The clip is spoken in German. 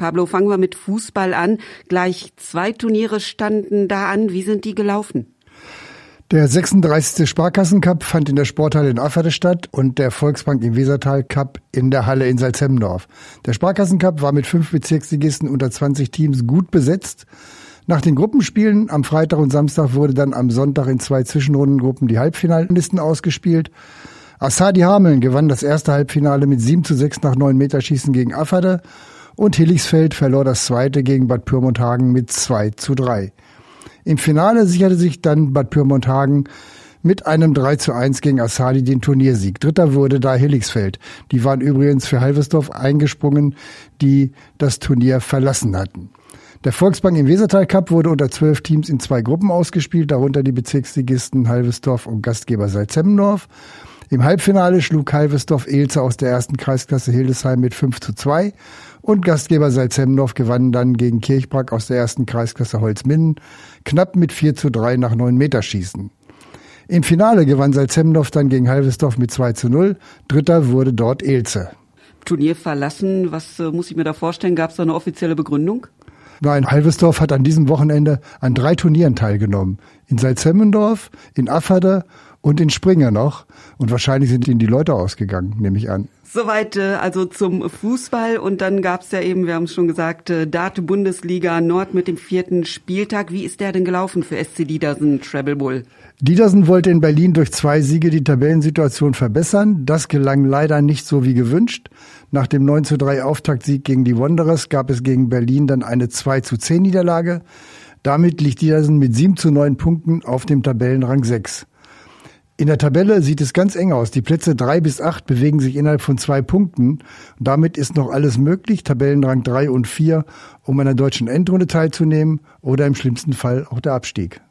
Pablo, fangen wir mit Fußball an. Gleich zwei Turniere standen da an. Wie sind die gelaufen? Der 36. Sparkassencup fand in der Sporthalle in Afferde statt und der Volksbank im Wesertal Cup in der Halle in Salzhemmendorf. Der Sparkassencup war mit fünf Bezirksligisten unter 20 Teams gut besetzt. Nach den Gruppenspielen am Freitag und Samstag wurde dann am Sonntag in zwei Zwischenrundengruppen die Halbfinalisten ausgespielt. Assadi Hameln gewann das erste Halbfinale mit 7 zu 6 nach 9 Meterschießen gegen Afferde und Hilligsfeld verlor das zweite gegen Bad Pyrmonthagen mit 2 zu 3. Im Finale sicherte sich dann Bad Pyrmonthagen mit einem 3 zu 1 gegen Assadi den Turniersieg. Dritter wurde da Hilligsfeld. Die waren übrigens für Halversdorf eingesprungen, die das Turnier verlassen hatten. Der Volksbank im Wesertal Cup wurde unter zwölf Teams in zwei Gruppen ausgespielt, darunter die Bezirksligisten Halvesdorf und Gastgeber Salzemmendorf. Im Halbfinale schlug Halvesdorf Elze aus der ersten Kreisklasse Hildesheim mit 5 zu 2 und Gastgeber Salzemmendorf gewann dann gegen Kirchbrack aus der ersten Kreisklasse Holzminden knapp mit 4 zu 3 nach 9 Meterschießen. Im Finale gewann Salzemmendorf dann gegen Halvesdorf mit 2 zu 0. Dritter wurde dort Elze. Turnier verlassen, was äh, muss ich mir da vorstellen? Gab es da eine offizielle Begründung? Nein, Halvesdorf hat an diesem Wochenende an drei Turnieren teilgenommen. In Salzemmendorf, in Afferde und in Springer noch. Und wahrscheinlich sind ihnen die Leute ausgegangen, nehme ich an. Soweit äh, also zum Fußball und dann gab's ja eben, wir haben es schon gesagt, äh, Date Bundesliga Nord mit dem vierten Spieltag. Wie ist der denn gelaufen für SC Diedersen Treble Bull? Diedersen wollte in Berlin durch zwei Siege die Tabellensituation verbessern. Das gelang leider nicht so wie gewünscht. Nach dem 9 zu 3 Auftaktsieg gegen die Wanderers gab es gegen Berlin dann eine 2 zu 10 Niederlage. Damit liegt Diedersen mit 7 zu 9 Punkten auf dem Tabellenrang 6. In der Tabelle sieht es ganz eng aus. Die Plätze drei bis acht bewegen sich innerhalb von zwei Punkten. damit ist noch alles möglich, Tabellenrang drei und vier, um an der deutschen Endrunde teilzunehmen oder im schlimmsten Fall auch der Abstieg.